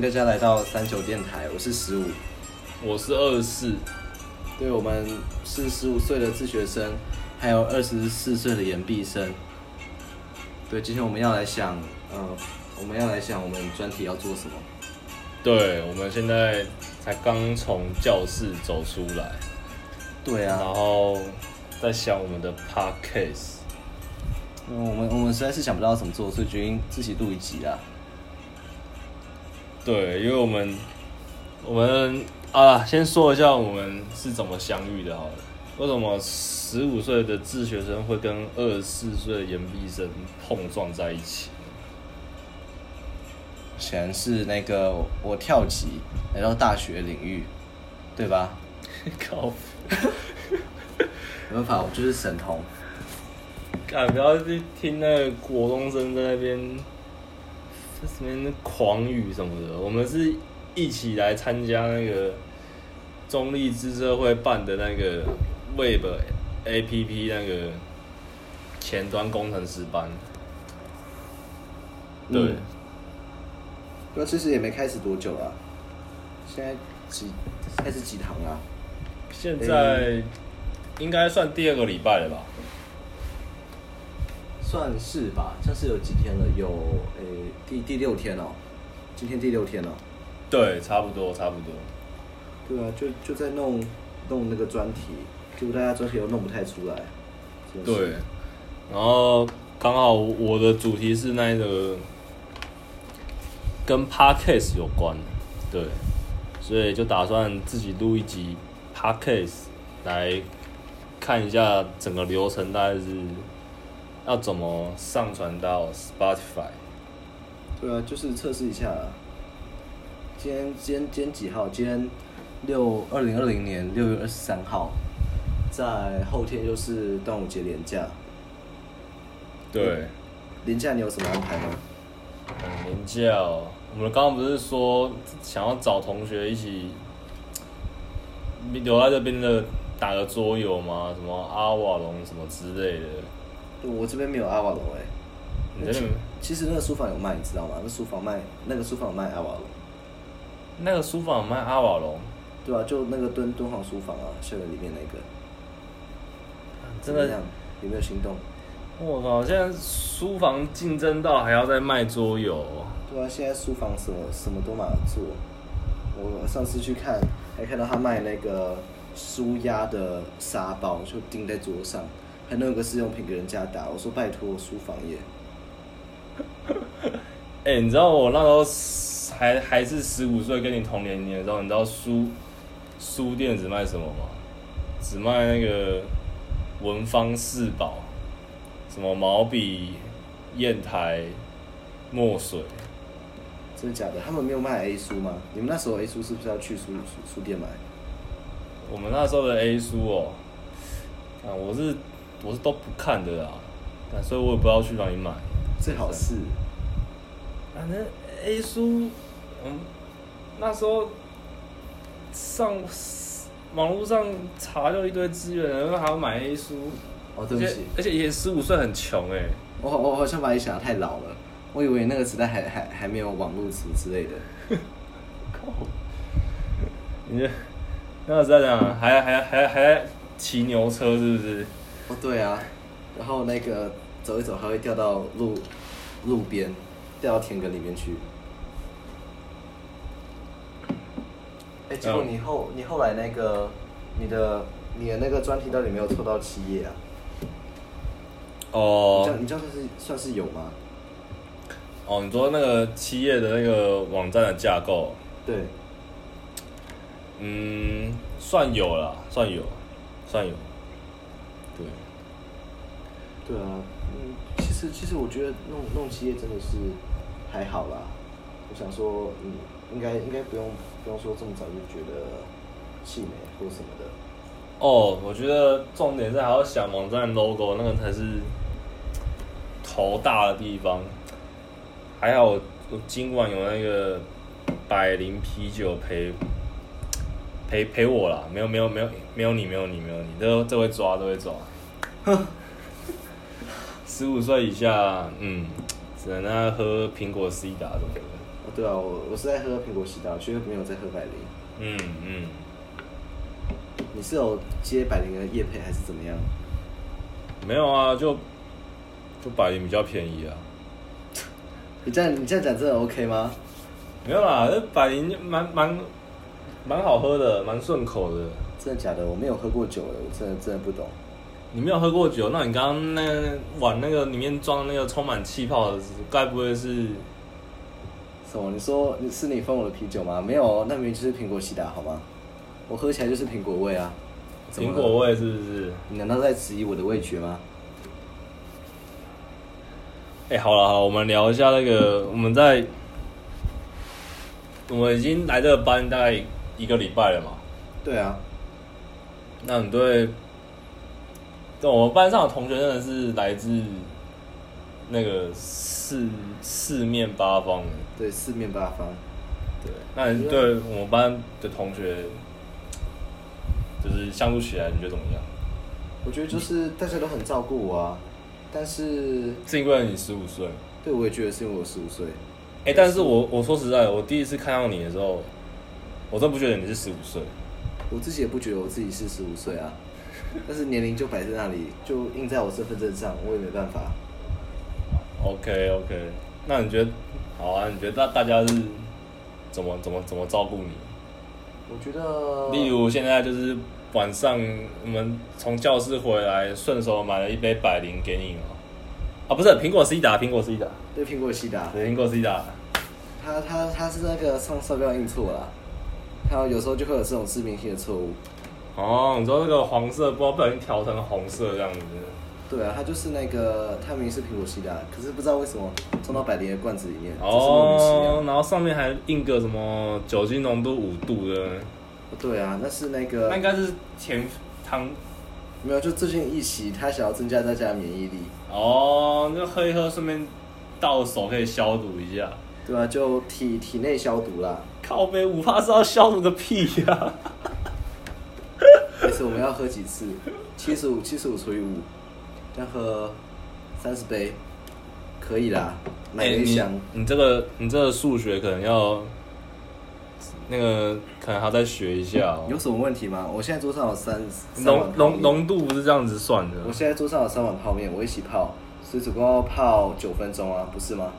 大家来到三九电台，我是十五，我是二十四，对我们是十五岁的自学生，还有二十四岁的研毕生。对，今天我们要来想，呃，我们要来想我们专题要做什么。对，我们现在才刚从教室走出来，对啊，然后在想我们的 podcast。嗯，我们我们实在是想不到怎么做，所以决定自己录一集啊。对，因为我们我们啊，先说一下我们是怎么相遇的好了。为什么十五岁的自学生会跟二十四岁的研毕生碰撞在一起？显然是那个我跳级来到大学领域，对吧？靠！没办法，我就是神童。啊，不要去听那个国中生在那边在什么狂语什么的。我们是一起来参加那个中立智社会办的那个 Web APP 那个前端工程师班。对，那其实也没开始多久啊，现在几开始几堂啊？现在应该算第二个礼拜了吧？算是吧，像是有几天了，有诶、第第六天哦，今天第六天了。对，差不多，差不多。对啊，就就在弄弄那个专题，结果大家专题都弄不太出来。对，然后刚好我的主题是那个跟 podcast 有关，对，所以就打算自己录一集 podcast 来看一下整个流程大概是要怎么上传到 Spotify。对啊，就是测试一下啦。今天今天今天几号？今天六二零二零年六月二十三号，在后天就是端午节连假。对，连假你有什么安排吗？很廉价哦。我们刚刚不是说想要找同学一起留在这边的打个桌游吗？什么阿瓦隆什么之类的。对我这边没有阿瓦隆哎、你这其实那个书房有卖，你知道吗？那书房卖那个书房有卖阿瓦隆，那个书房有卖阿瓦隆，对啊，就那个敦敦煌书房啊，校园里面那个，真的？有没有心动？我靠！现在书房竞争到还要再卖桌游哦，对啊，现在书房什么什么都马做。我上次去看，还看到他卖那个书压的沙包，就钉在桌上，还弄个试用品给人家打。我说拜托，书房耶。哎、你知道我那时候还还是十五岁，跟你同年龄的时候，你知道书书店只卖什么吗？只卖那个文房四宝，什么毛笔、砚台、墨水。真的假的？他们没有卖 A 书吗？你们那时候 A 书是不是要去书书书店买？我们那时候的 A 书哦，啊，我是我是都不看的啦，啊所以我也不知道去哪里买。最好是反正 A 书，嗯，那时候上网络上查就一堆资源，然后还要买 A 书，哦，对不起而且，而且以前十五岁很穷哎、我我好像把你想的太老了，我以为那个时代还还还没有网络词之类的。靠！你这那个时候讲还还还还骑牛车是不是？哦，对啊，然后那个走一走还会掉到路路边，掉到田埂里面去。哎，结果嗯你后你后来那个你的你的那个专题到底没有凑到七页啊？你哦这样你这样算是算是有吗？哦，你说那个七页的那个网站的架构，对，嗯，算有了，算有，算有，对。对啊，嗯，其实其实我觉得弄弄企业真的是还好啦。我想说，嗯，应该应该不用不用说这么早就觉得气馁或什么的。哦，我觉得重点是还要想网站 logo，那个才是头大的地方。还好我我今晚有那个百灵啤酒陪陪陪我啦，没有没有没有没有你没有你没有你，这这会抓都会抓。十五岁以下，嗯，只能那喝苹果什么的。哦对啊，我我是在喝苹果西打，却没有在喝百灵。嗯嗯，你是有接百灵的夜配还是怎么样？没有啊，就就百灵比较便宜啊。你这样你这样讲真的 OK 吗？没有啦，这百灵蛮蛮蛮好喝的，蛮顺口的。真的假的？我没有喝过酒的，我真的真的不懂。你没有喝过酒，那你刚刚那碗那个里面装那个充满气泡的，该不会是？什么？你说你是你分我的啤酒吗？没有哦，那明明就是苹果西打好吗？我喝起来就是苹果味啊。苹果味是不是？你难道在质疑我的味觉吗？哎、好了好了，我们聊一下那个我们在我们已经来这个班大概一个礼拜了嘛。对啊，那你对，对我们班上的同学真的是来自那个四四面八方的。对，四面八方。对，那你对我们班的同学，就是相处起来，你觉得怎么样？我觉得就是大家都很照顾我啊，但是是因为你十五岁？对我也觉得是因为我十五岁。哎、但是我我说实在的，我第一次看到你的时候，我真不觉得你是十五岁。我自己也不觉得我自己是十五岁啊，但是年龄就摆在那里，就印在我身份证上，我也没办法。OK OK，那你觉得好啊？你觉得大大家是怎么怎么怎么照顾你？我觉得，例如现在就是晚上我们从教室回来，顺手买了一杯百灵给你嘛。啊，不是苹果 C 达，苹果 C 达，对苹果西打，对，苹果 C 达。他他他是那个上商标印错啦，还有有时候就会有这种致命性的错误。哦，你说那个黄色，不知道不小心调成红色这样子。对啊，它就是那个，它明明是苹果西打，可是不知道为什么装到百灵的罐子里面，就是莫名其妙哦，。然后上面还印个什么酒精浓度五度的，对啊，那是那个那应该是甜汤没有，就最近一洗，他想要增加大家的免疫力，哦，就喝一喝，顺便到手可以消毒一下。对啊，就体体内消毒啦。靠杯五怕是要消毒个屁呀、每次我们要喝几次？七十五，七十五除以五，这样喝三十杯，可以啦。买一箱，你这个你这个数学可能要那个可能还要再学一下哦。有什么问题吗？我现在桌上有三三浓浓浓度不是这样子算的。我现在桌上有三碗泡面，我一起泡，所以总共要泡九分钟啊，不是吗？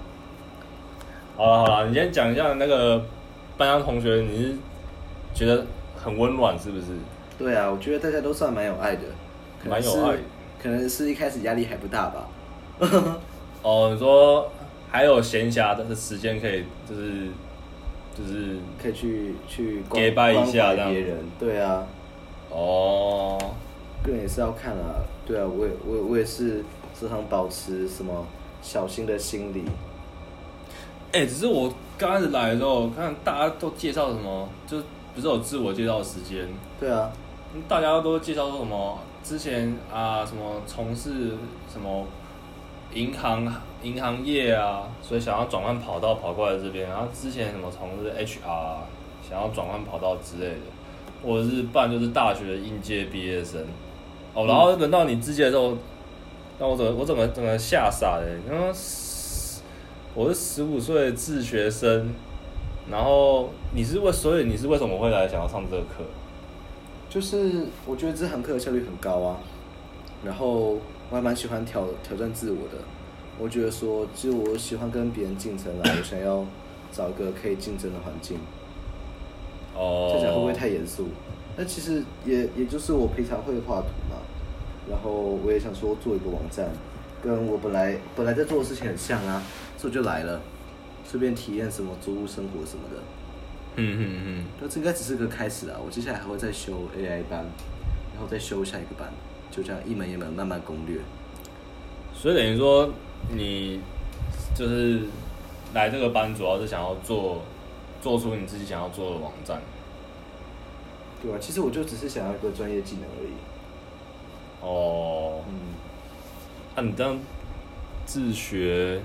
好了好了，你先讲一下那个班上同学，你是觉得很温暖是不是？对啊，我觉得大家都算蛮有爱的，可能蛮有爱可能是一开始压力还不大吧。哦，你说还有闲暇的时间可以，就是就是可以去去关给拜一下关样怀别人，对啊，哦，个人也是要看啊，对啊，我也我也我也是时常保持什么小心的心理，哎、只是我刚开始来的时候，看大家都介绍什么，就不是有自我介绍的时间，对啊，大家都介绍说什么之前啊什么从事什么银行银行业啊，所以想要转换跑道跑过来这边，然后之前什么从事 HR，啊想要转换跑道之类的，或者是办就是大学的应届毕业生，哦，然后轮到你自己的时候，那我怎么我怎么怎么吓傻了，然后我是十五岁的自学生，然后你是为所以你是为什么会来想要上这个课？就是我觉得这堂课的效率很高啊，然后我还蛮喜欢挑挑战自我的，我觉得说，就我喜欢跟别人竞争啦，我想要找一个可以竞争的环境，哦，这讲会不会太严肃？那其实也也就是我平常会画图嘛，然后我也想说做一个网站，跟我本来本来在做的事情很像啊，所以我就来了，顺便体验什么租屋生活什么的。嗯嗯嗯，那这应该只是个开始啊，我接下来还会再修 AI 班，然后再修下一个班，就这样一门一门慢慢攻略。所以等于说你就是来这个班，主要是想要做做出你自己想要做的网站。对啊，其实我就只是想要一个专业技能而已。哦，嗯，那、你这样自学，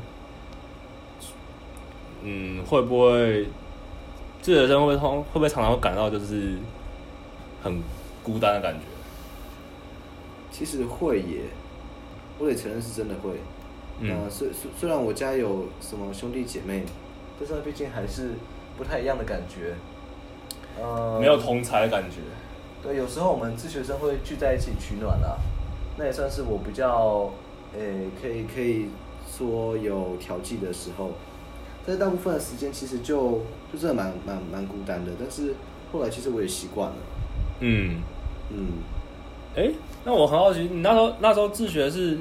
嗯，会不会自学生会不会通会不会常常会感到就是很孤单的感觉？其实会耶，我得承认是真的会。嗯呃虽虽虽然我家有什么兄弟姐妹，但是毕竟还是不太一样的感觉。呃，没有同才的感觉。对，有时候我们自学生会聚在一起取暖啦，那也算是我比较，诶、可以可以说有调剂的时候。但是大部分的时间其实就就真的蛮蛮蛮孤单的，但是后来其实我也习惯了。嗯，嗯，哎、那我很好奇，你那时候那时候自学是，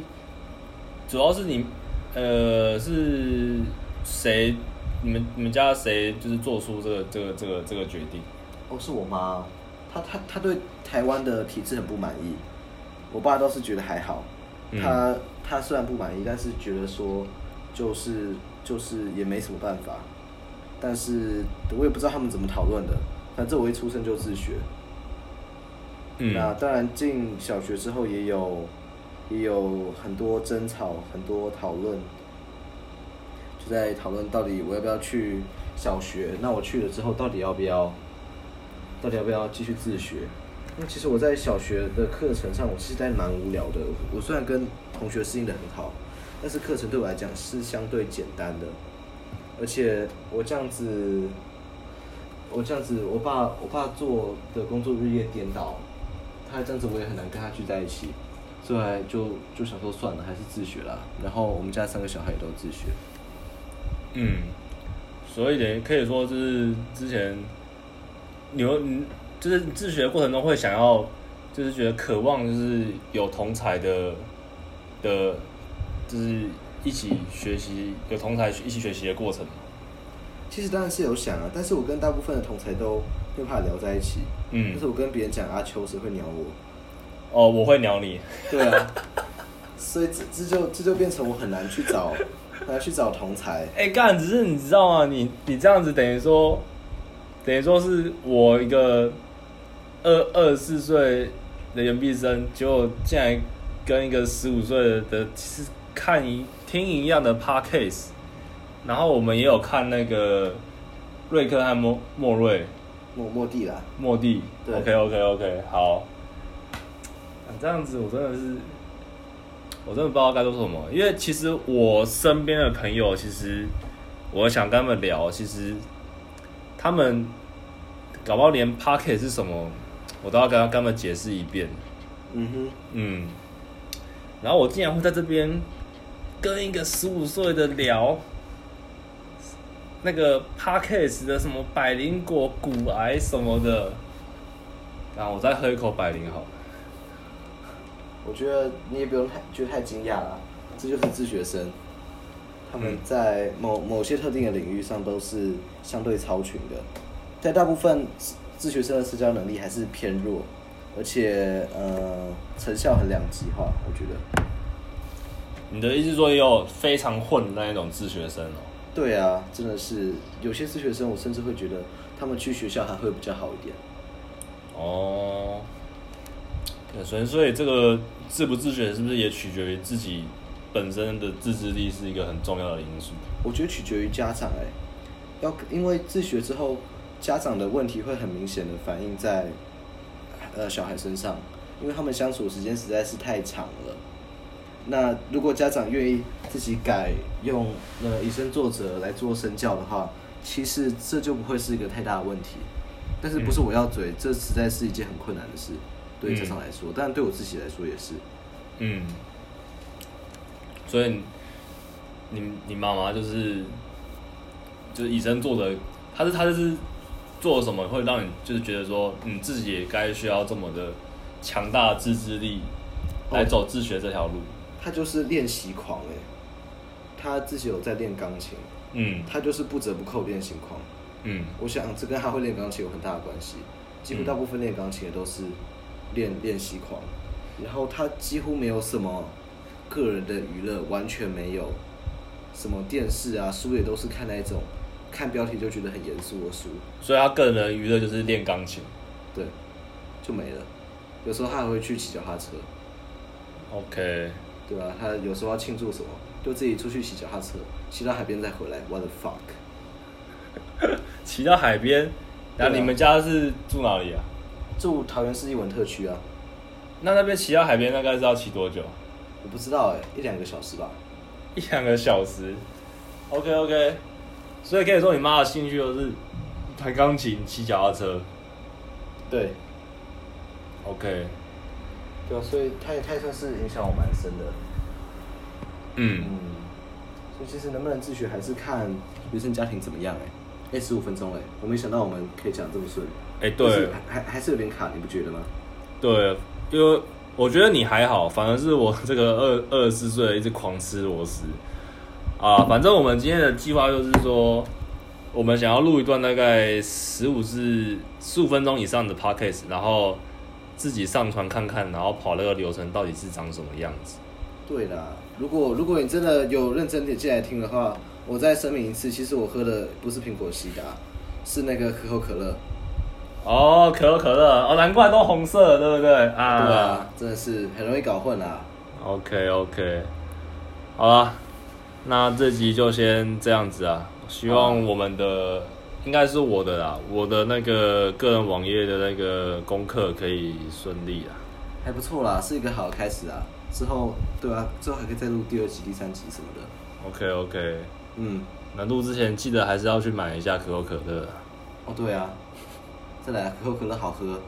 主要是你，呃，是谁？你们你们家谁就是做出这个这个这个这个决定？哦，是我妈，她她她对台湾的体制很不满意，我爸倒是觉得还好，嗯他他虽然不满意，但是觉得说就是就是也没什么办法，但是我也不知道他们怎么讨论的，反正我一出生就自学，嗯。那当然进小学之后也有也有很多争吵，很多讨论，就在讨论到底我要不要去小学，那我去了之后到底要不要，到底要不要继续自学？那其实我在小学的课程上，我其实在蛮无聊的。我虽然跟同学适应的很好，但是课程对我来讲是相对简单的，而且我这样子，我这样子，我爸我爸做的工作日夜颠倒，他这样子我也很难跟他聚在一起，所以就就想说算了，还是自学啦。然后我们家三个小孩都自学。嗯，所以等于可以说就是之前你有你就是自学的过程中会想要，就是觉得渴望就是有同才的的，就是一起学习有同才一起学习的过程嘛。其实当然是有想啊，但是我跟大部分的同才都没有办法聊在一起。嗯但是我跟别人讲阿秋，谁会鸟我？哦，我会鸟你。对啊，所以这这就这就变成我很难去找，很难去找同才。哎、干，只是你知道吗？你你这样子等于说，等于说是我一个二二十四岁的研毕生，结果竟然跟一个十五岁的是看一听一样的 podcast，然后我们也有看那个瑞克和莫莫瑞。莫莫蒂啦，莫蒂。对，OK OK OK，好，啊这样子我真的是，我真的不知道该说什么，因为其实我身边的朋友，其实我想跟他们聊，其实他们搞不好连 Pocket 是什么，我都要跟他跟他们解释一遍，嗯哼，嗯，然后我竟然会在这边跟一个十五岁的聊。那个 Parkes 的什么百灵果骨癌什么的，啊我再喝一口百灵好了。我觉得你也不用太觉得太惊讶啦，这就是自学生，他们嗯在某某些特定的领域上都是相对超群的，在大部分自自学生的社交能力还是偏弱，而且呃成效很两极化，我觉得。你的意思说也有非常混的那一种自学生哦？对啊，真的是有些自学生，我甚至会觉得他们去学校还会比较好一点。哦，对，所以所以这个自不自学是不是也取决于自己本身的自制力是一个很重要的因素？我觉得取决于家长哎、要因为自学之后，家长的问题会很明显的反映在呃小孩身上，因为他们相处的时间实在是太长了。那如果家长愿意自己改用呃以身作则来做身教的话，其实这就不会是一个太大的问题。但是不是我要嘴，这实在是一件很困难的事，对于家长来说，当然对我自己来说也是。嗯，所以你你你妈妈就是就是以身作则，她是她就是做了什么会让你就是觉得说你自己也该需要这么的强大的自制力来走自学这条路？他就是练习狂哎、他自己有在练钢琴，嗯。他就是不折不扣练习狂。嗯。我想这跟他会练钢琴有很大的关系，几乎大部分练钢琴的都是练练习狂，然后他几乎没有什么个人的娱乐，完全没有，什么电视啊书也都是看那种看标题就觉得很严肃的书，所以他个人的娱乐就是练钢琴。对，就没了。有时候他还会去骑脚踏车，OK，对吧？他有时候要庆祝什么，就自己出去骑脚踏车，骑到海边再回来，what the fuck。骑到海边，然后对啊你们家是住哪里啊？住桃园市艺文特区啊，那那边骑到海边大概是要骑多久？我不知道哎、一两个小时吧。一两个小时。OK OK，所以可以说你妈的兴趣就是弹钢琴、骑脚踏车。对，OK，对啊，所以他也他也算是影响我蛮深的。嗯，嗯，所以其实能不能自学还是看原生家庭怎么样哎、哎，十五分钟哎，我没想到我们可以讲这么顺。哎、对还还是有点卡，你不觉得吗？对，因为我觉得你还好，反而是我这个二二十四岁一直狂吃螺丝啊。反正我们今天的计划就是说，我们想要录一段大概十五至十五分钟以上的 podcast，然后自己上传看看，然后跑那个流程到底是长什么样子。对啦，如果如果你真的有认真点进来听的话，我再声明一次，其实我喝的不是苹果西达，是那个可口可乐。哦，可口可乐，哦，难怪都红色，对不对？啊，对啊，真的是很容易搞混啦。OK OK，好啦，那这集就先这样子啊。希望我们的应该是我的啦，我的那个个人网页的那个功课可以顺利啊。还不错啦，是一个好的开始啊。之后，对啊，之后还可以再录第二集、第三集什么的。OK OK，嗯，那录之前记得还是要去买一下可口可乐啊。哦对啊，再来可口可乐好喝。